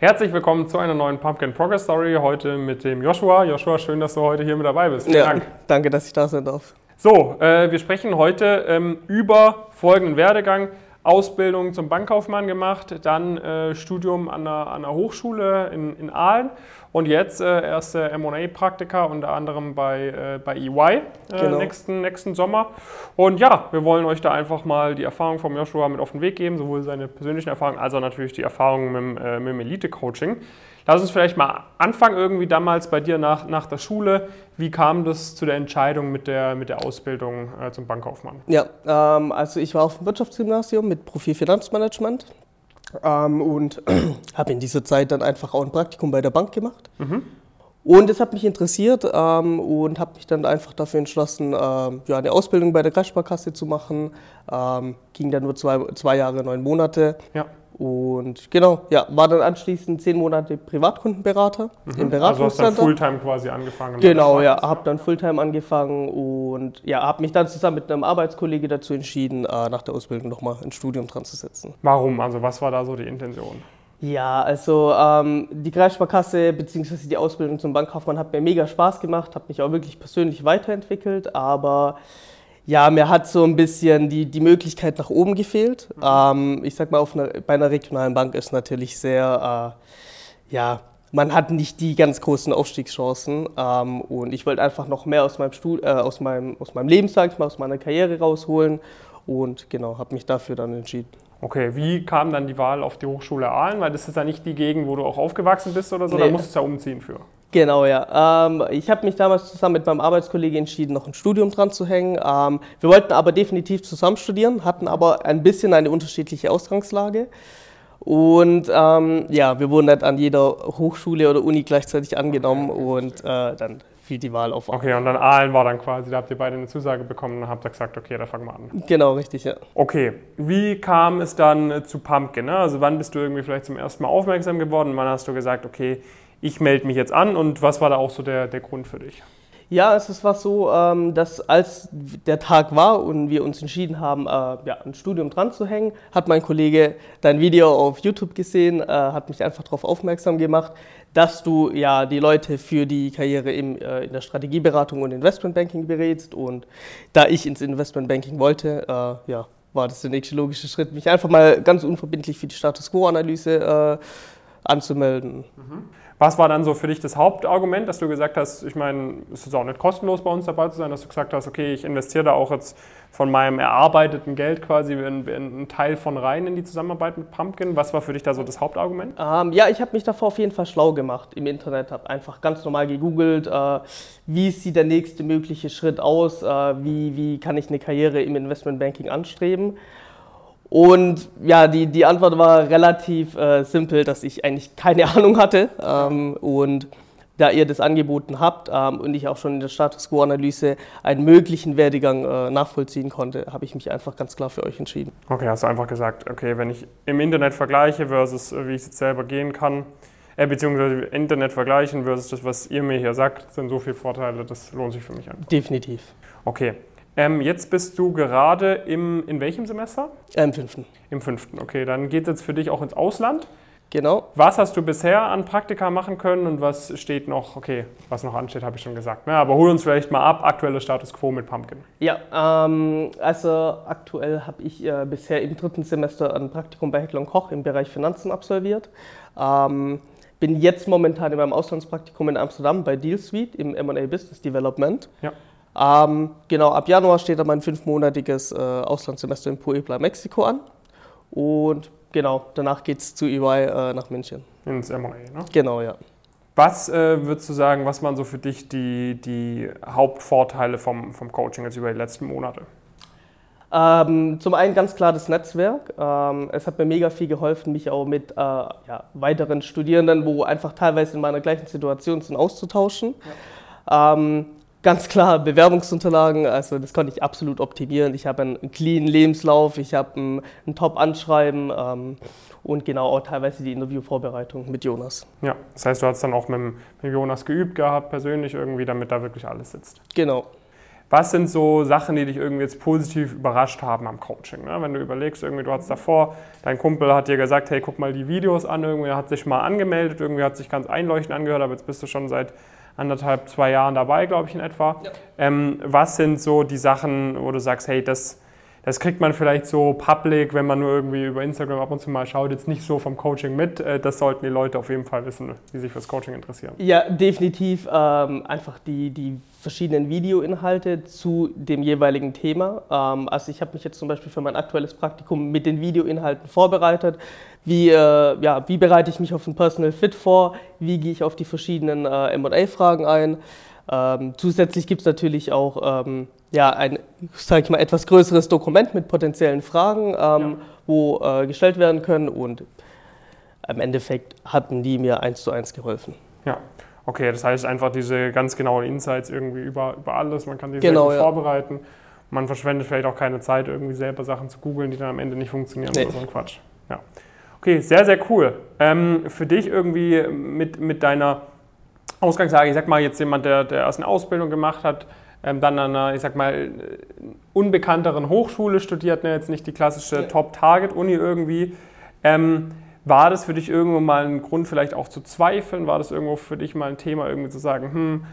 Herzlich willkommen zu einer neuen Pumpkin Progress Story. Heute mit dem Joshua. Joshua, schön, dass du heute hier mit dabei bist. Vielen ja, Dank. Danke, dass ich da sein darf. So, äh, wir sprechen heute ähm, über folgenden Werdegang. Ausbildung zum Bankkaufmann gemacht, dann äh, Studium an der, an der Hochschule in, in Aalen und jetzt äh, erste MA-Praktika, unter anderem bei, äh, bei EY äh, genau. nächsten, nächsten Sommer. Und ja, wir wollen euch da einfach mal die Erfahrung von Joshua mit auf den Weg geben, sowohl seine persönlichen Erfahrungen als auch natürlich die Erfahrungen mit, äh, mit dem Elite-Coaching. Lass uns vielleicht mal anfangen, irgendwie damals bei dir nach, nach der Schule. Wie kam das zu der Entscheidung mit der, mit der Ausbildung äh, zum Bankkaufmann? Ja, ähm, also ich war auf dem Wirtschaftsgymnasium mit Profil Finanzmanagement ähm, und habe in dieser Zeit dann einfach auch ein Praktikum bei der Bank gemacht. Mhm. Und es hat mich interessiert ähm, und habe mich dann einfach dafür entschlossen, ähm, ja, eine Ausbildung bei der Kreissparkasse zu machen. Ähm, ging dann nur zwei, zwei Jahre, neun Monate. Ja. Und genau, ja, war dann anschließend zehn Monate Privatkundenberater mhm. im Beratungscenter. Also hast dann Fulltime quasi angefangen? Genau, ja, habe dann Fulltime angefangen und ja, habe mich dann zusammen mit einem Arbeitskollege dazu entschieden, äh, nach der Ausbildung nochmal ein Studium dran zu setzen. Warum? Also was war da so die Intention? Ja, also ähm, die Kreissparkasse bzw. die Ausbildung zum Bankkaufmann hat mir mega Spaß gemacht, hat mich auch wirklich persönlich weiterentwickelt, aber ja, mir hat so ein bisschen die, die Möglichkeit nach oben gefehlt. Mhm. Ähm, ich sag mal, auf einer, bei einer regionalen Bank ist natürlich sehr, äh, ja, man hat nicht die ganz großen Aufstiegschancen. Ähm, und ich wollte einfach noch mehr aus meinem, Stud äh, aus meinem, aus meinem Leben, sag ich mal, aus meiner Karriere rausholen. Und genau, habe mich dafür dann entschieden. Okay, wie kam dann die Wahl auf die Hochschule Aalen? Weil das ist ja nicht die Gegend, wo du auch aufgewachsen bist oder so, nee. da musst du ja umziehen für. Genau, ja. Ähm, ich habe mich damals zusammen mit meinem Arbeitskollegen entschieden, noch ein Studium dran zu hängen. Ähm, wir wollten aber definitiv zusammen studieren, hatten aber ein bisschen eine unterschiedliche Ausgangslage. Und ähm, ja, wir wurden nicht an jeder Hochschule oder Uni gleichzeitig angenommen und äh, dann fiel die Wahl auf. Okay, und dann Aalen war dann quasi, da habt ihr beide eine Zusage bekommen und habt ihr gesagt, okay, da fangen wir an. Genau, richtig, ja. Okay, wie kam es dann zu Pumpkin? Ne? Also wann bist du irgendwie vielleicht zum ersten Mal aufmerksam geworden? Wann hast du gesagt, okay, ich melde mich jetzt an und was war da auch so der, der Grund für dich? Ja, es war so, ähm, dass als der Tag war und wir uns entschieden haben, äh, ja, ein Studium dran zu hängen, hat mein Kollege dein Video auf YouTube gesehen, äh, hat mich einfach darauf aufmerksam gemacht, dass du ja die Leute für die Karriere im, äh, in der Strategieberatung und Investmentbanking berätst. Und da ich ins Investmentbanking wollte, ja, war das der nächste logische Schritt, mich einfach mal ganz unverbindlich für die Status Quo-Analyse anzumelden. Mhm. Was war dann so für dich das Hauptargument, dass du gesagt hast, ich meine, es ist auch nicht kostenlos bei uns dabei zu sein, dass du gesagt hast, okay, ich investiere da auch jetzt von meinem erarbeiteten Geld quasi einen Teil von rein in die Zusammenarbeit mit Pumpkin. Was war für dich da so das Hauptargument? Ähm, ja, ich habe mich davor auf jeden Fall schlau gemacht im Internet, habe einfach ganz normal gegoogelt, äh, wie sieht der nächste mögliche Schritt aus, äh, wie, wie kann ich eine Karriere im Investmentbanking anstreben. Und ja, die, die Antwort war relativ äh, simpel, dass ich eigentlich keine Ahnung hatte. Ähm, und da ihr das angeboten habt ähm, und ich auch schon in der Status Quo-Analyse einen möglichen Werdegang äh, nachvollziehen konnte, habe ich mich einfach ganz klar für euch entschieden. Okay, hast du einfach gesagt, okay, wenn ich im Internet vergleiche versus äh, wie ich es selber gehen kann, äh, beziehungsweise Internet vergleichen versus das, was ihr mir hier sagt, sind so viele Vorteile, das lohnt sich für mich einfach. Definitiv. Okay, ähm, jetzt bist du gerade im, in welchem Semester? Im fünften. Im fünften, okay. Dann geht es jetzt für dich auch ins Ausland. Genau. Was hast du bisher an Praktika machen können und was steht noch, okay, was noch ansteht, habe ich schon gesagt. Ne? Aber hol uns vielleicht mal ab, aktueller Status quo mit Pumpkin. Ja, ähm, also aktuell habe ich äh, bisher im dritten Semester ein Praktikum bei Heckler Koch im Bereich Finanzen absolviert. Ähm, bin jetzt momentan in meinem Auslandspraktikum in Amsterdam bei DealSuite im M&A Business Development. Ja. Ähm, genau, ab Januar steht dann mein fünfmonatiges äh, Auslandssemester in Puebla, Mexiko an. Und genau, danach geht es zu EY äh, nach München. Ins MA, ne? Genau, ja. Was äh, würdest du sagen, was waren so für dich die, die Hauptvorteile vom, vom Coaching jetzt über die letzten Monate? Ähm, zum einen ganz klar das Netzwerk. Ähm, es hat mir mega viel geholfen, mich auch mit äh, ja, weiteren Studierenden, wo einfach teilweise in meiner gleichen Situation sind, auszutauschen. Ja. Ähm, Ganz klar, Bewerbungsunterlagen, also das konnte ich absolut optimieren. Ich habe einen cleanen Lebenslauf, ich habe ein, ein Top-Anschreiben ähm, und genau auch teilweise die Interviewvorbereitung mit Jonas. Ja, das heißt, du hast dann auch mit, mit Jonas geübt gehabt, persönlich irgendwie, damit da wirklich alles sitzt. Genau. Was sind so Sachen, die dich irgendwie jetzt positiv überrascht haben am Coaching? Ne? Wenn du überlegst, irgendwie du hattest davor, dein Kumpel hat dir gesagt, hey, guck mal die Videos an, irgendwie hat sich mal angemeldet, irgendwie hat sich ganz einleuchtend angehört, aber jetzt bist du schon seit anderthalb, zwei Jahren dabei, glaube ich, in etwa. Ja. Ähm, was sind so die Sachen, wo du sagst, hey, das, das kriegt man vielleicht so public, wenn man nur irgendwie über Instagram ab und zu mal schaut, jetzt nicht so vom Coaching mit. Äh, das sollten die Leute auf jeden Fall wissen, die sich fürs Coaching interessieren. Ja, definitiv ähm, einfach die, die verschiedenen Videoinhalte zu dem jeweiligen Thema. Ähm, also ich habe mich jetzt zum Beispiel für mein aktuelles Praktikum mit den Videoinhalten vorbereitet. Wie, äh, ja, wie bereite ich mich auf ein Personal Fit vor? Wie gehe ich auf die verschiedenen äh, M&A-Fragen ein? Ähm, zusätzlich gibt es natürlich auch ähm, ja, ein, sage ich mal, etwas größeres Dokument mit potenziellen Fragen, ja. wo äh, gestellt werden können und im Endeffekt hatten die mir eins zu eins geholfen. Ja, okay, das heißt einfach diese ganz genauen Insights irgendwie über, über alles, man kann die genau, ja. vorbereiten. Man verschwendet vielleicht auch keine Zeit, irgendwie selber Sachen zu googeln, die dann am Ende nicht funktionieren nee. oder so ein Quatsch. Ja. Okay, sehr, sehr cool. Ähm, für dich irgendwie mit, mit deiner Ausgangslage, ich sag mal jetzt jemand, der, der erst eine Ausbildung gemacht hat, ähm, dann an einer, ich sag mal, unbekannteren Hochschule studiert, ne, jetzt nicht die klassische ja. Top-Target-Uni irgendwie. Ähm, war das für dich irgendwo mal ein Grund, vielleicht auch zu zweifeln? War das irgendwo für dich mal ein Thema, irgendwie zu sagen, hm,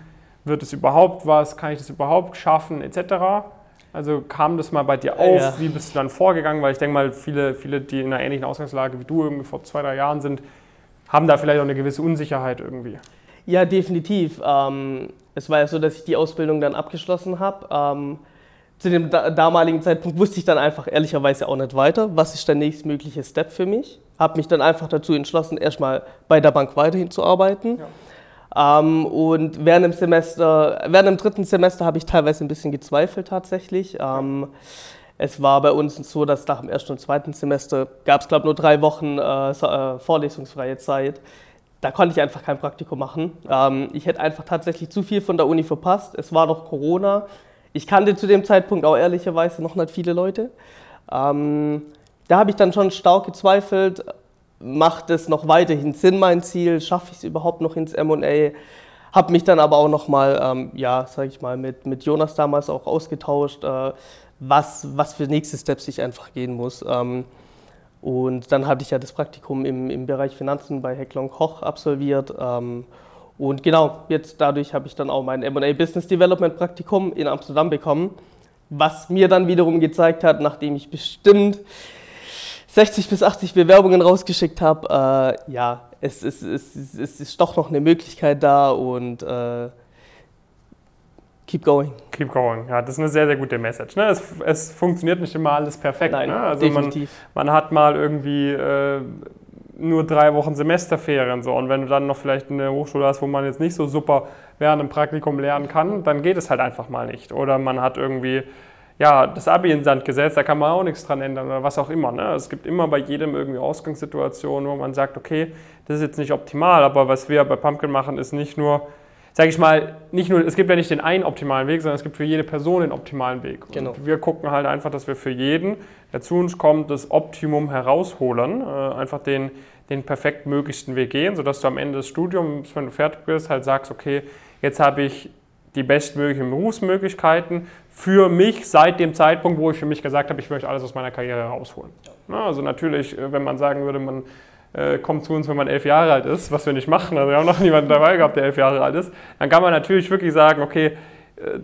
wird es überhaupt was? Kann ich das überhaupt schaffen? Etc. Also kam das mal bei dir auf? Ja. Wie bist du dann vorgegangen? Weil ich denke mal, viele, viele, die in einer ähnlichen Ausgangslage wie du irgendwie vor zwei, drei Jahren sind, haben da vielleicht auch eine gewisse Unsicherheit irgendwie. Ja, definitiv. Ähm, es war ja so, dass ich die Ausbildung dann abgeschlossen habe. Ähm, zu dem da damaligen Zeitpunkt wusste ich dann einfach ehrlicherweise auch nicht weiter, was ist der nächstmögliche Step für mich. Habe mich dann einfach dazu entschlossen, erstmal bei der Bank weiterhin zu arbeiten. Ja. Ähm, und während dem Semester, während dem dritten Semester habe ich teilweise ein bisschen gezweifelt tatsächlich. Ähm, es war bei uns so, dass nach dem ersten und zweiten Semester gab es, glaube ich, nur drei Wochen äh, äh, vorlesungsfreie Zeit da konnte ich einfach kein Praktikum machen. Ähm, ich hätte einfach tatsächlich zu viel von der Uni verpasst. Es war doch Corona. Ich kannte zu dem Zeitpunkt auch ehrlicherweise noch nicht viele Leute. Ähm, da habe ich dann schon stark gezweifelt, macht es noch weiterhin Sinn, mein Ziel, schaffe ich es überhaupt noch ins M&A? Habe mich dann aber auch nochmal, ähm, ja, sage ich mal, mit, mit Jonas damals auch ausgetauscht, äh, was, was für nächste Steps ich einfach gehen muss. Ähm, und dann hatte ich ja das Praktikum im, im Bereich Finanzen bei Hecklong Koch absolviert. Ähm, und genau, jetzt dadurch habe ich dann auch mein MA Business Development Praktikum in Amsterdam bekommen, was mir dann wiederum gezeigt hat, nachdem ich bestimmt 60 bis 80 Bewerbungen rausgeschickt habe, äh, ja, es, es, es, es, ist doch noch eine Möglichkeit da und äh, Keep going. Keep going. Ja, das ist eine sehr, sehr gute Message. Ne? Es, es funktioniert nicht immer alles perfekt. Nein, ne? Also definitiv. Man, man hat mal irgendwie äh, nur drei Wochen Semesterferien so und wenn du dann noch vielleicht eine Hochschule hast, wo man jetzt nicht so super während dem Praktikum lernen kann, dann geht es halt einfach mal nicht. Oder man hat irgendwie ja, das Abi in Sand gesetzt, da kann man auch nichts dran ändern oder was auch immer. Ne? Es gibt immer bei jedem irgendwie Ausgangssituationen, wo man sagt, okay, das ist jetzt nicht optimal, aber was wir bei Pumpkin machen, ist nicht nur sage ich mal, nicht nur, es gibt ja nicht den einen optimalen Weg, sondern es gibt für jede Person den optimalen Weg. Genau. Und wir gucken halt einfach, dass wir für jeden, der zu uns kommt, das Optimum herausholen, äh, einfach den, den perfekt möglichsten Weg gehen, sodass du am Ende des Studiums, wenn du fertig bist, halt sagst, okay, jetzt habe ich die bestmöglichen Berufsmöglichkeiten für mich seit dem Zeitpunkt, wo ich für mich gesagt habe, ich möchte alles aus meiner Karriere herausholen. Ja, also natürlich, äh, wenn man sagen würde, man äh, kommt zu uns, wenn man elf Jahre alt ist, was wir nicht machen, also wir haben noch niemanden dabei gehabt, der elf Jahre alt ist, dann kann man natürlich wirklich sagen, okay,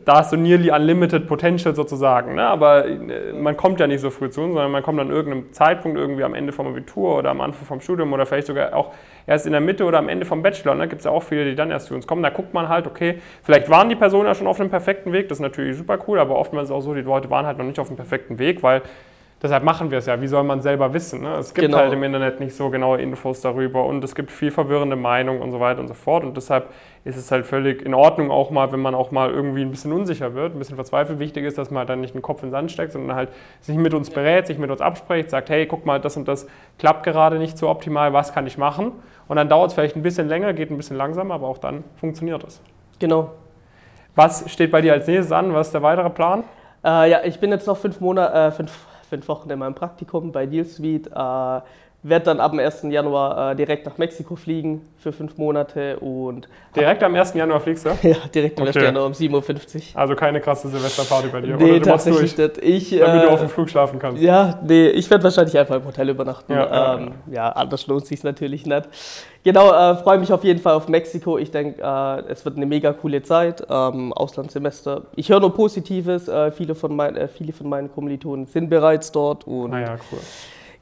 da hast du nearly unlimited potential sozusagen. Ne? Aber äh, man kommt ja nicht so früh zu uns, sondern man kommt an irgendeinem Zeitpunkt irgendwie am Ende vom Abitur oder am Anfang vom Studium oder vielleicht sogar auch erst in der Mitte oder am Ende vom Bachelor. Da ne? gibt es ja auch viele, die dann erst zu uns kommen. Da guckt man halt, okay, vielleicht waren die Personen ja schon auf einem perfekten Weg, das ist natürlich super cool, aber oftmals ist es auch so, die Leute waren halt noch nicht auf dem perfekten Weg, weil Deshalb machen wir es ja. Wie soll man selber wissen? Ne? Es gibt genau. halt im Internet nicht so genaue Infos darüber und es gibt viel verwirrende Meinungen und so weiter und so fort. Und deshalb ist es halt völlig in Ordnung, auch mal, wenn man auch mal irgendwie ein bisschen unsicher wird, ein bisschen verzweifelt. Wichtig ist, dass man halt dann nicht den Kopf in den Sand steckt, sondern halt sich mit uns berät, sich mit uns abspricht, sagt, hey, guck mal, das und das klappt gerade nicht so optimal, was kann ich machen? Und dann dauert es vielleicht ein bisschen länger, geht ein bisschen langsamer, aber auch dann funktioniert es. Genau. Was steht bei dir als nächstes an? Was ist der weitere Plan? Äh, ja, ich bin jetzt noch fünf Monate, äh, fünf fünf Wochen in meinem Praktikum bei Deal Suite. Werde dann ab dem 1. Januar äh, direkt nach Mexiko fliegen für fünf Monate und Direkt am 1. Januar fliegst du? ja, direkt am 1. Okay. Januar um 7.50 Uhr. Also keine krasse Silvesterparty bei dir. Nee, oder du machst tatsächlich durch, nicht. Ich, damit du äh, auf dem Flug schlafen kannst. Ja, nee, ich werde wahrscheinlich einfach im Hotel übernachten. Ja, ja, ähm, ja anders lohnt sich natürlich nicht. Genau, äh, freue mich auf jeden Fall auf Mexiko. Ich denke, äh, es wird eine mega coole Zeit. Ähm, Auslandssemester. Ich höre nur Positives. Äh, viele, von mein, äh, viele von meinen Kommilitonen sind bereits dort. Und Naja, cool.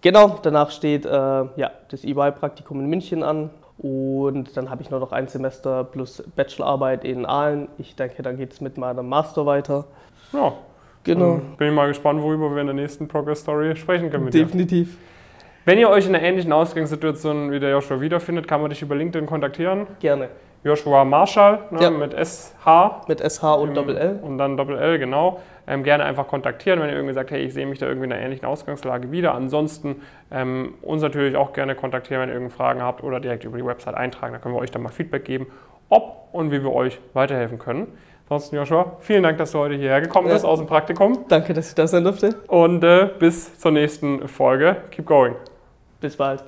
Genau, danach steht äh, ja, das EY-Praktikum in München an. Und dann habe ich nur noch ein Semester plus Bachelorarbeit in Aalen. Ich denke, dann geht es mit meinem Master weiter. Ja, Genau. bin ich mal gespannt, worüber wir in der nächsten Progress Story sprechen können mit dir. Definitiv. Wenn ihr euch in einer ähnlichen Ausgangssituation wie der Joshua wiederfindet, kann man dich über LinkedIn kontaktieren. Gerne. Joshua Marshall ne, Ja. mit SH Mit SH und im- Doppel L. Und dann Doppel L, genau. Ähm, gerne einfach kontaktieren, wenn ihr irgendwie sagt, hey, ich sehe mich da irgendwie in einer ähnlichen Ausgangslage wieder. Ansonsten ähm, uns natürlich auch gerne kontaktieren, wenn ihr irgendwelche Fragen habt oder direkt über die Website eintragen. Da können wir euch dann mal Feedback geben, ob und wie wir euch weiterhelfen können. Ansonsten, Joshua, vielen Dank, dass du heute hierher gekommen Ja. bist aus dem Praktikum. Danke, dass ich da sein durfte. Und äh, bis zur nächsten Folge. Keep going. Bis bald.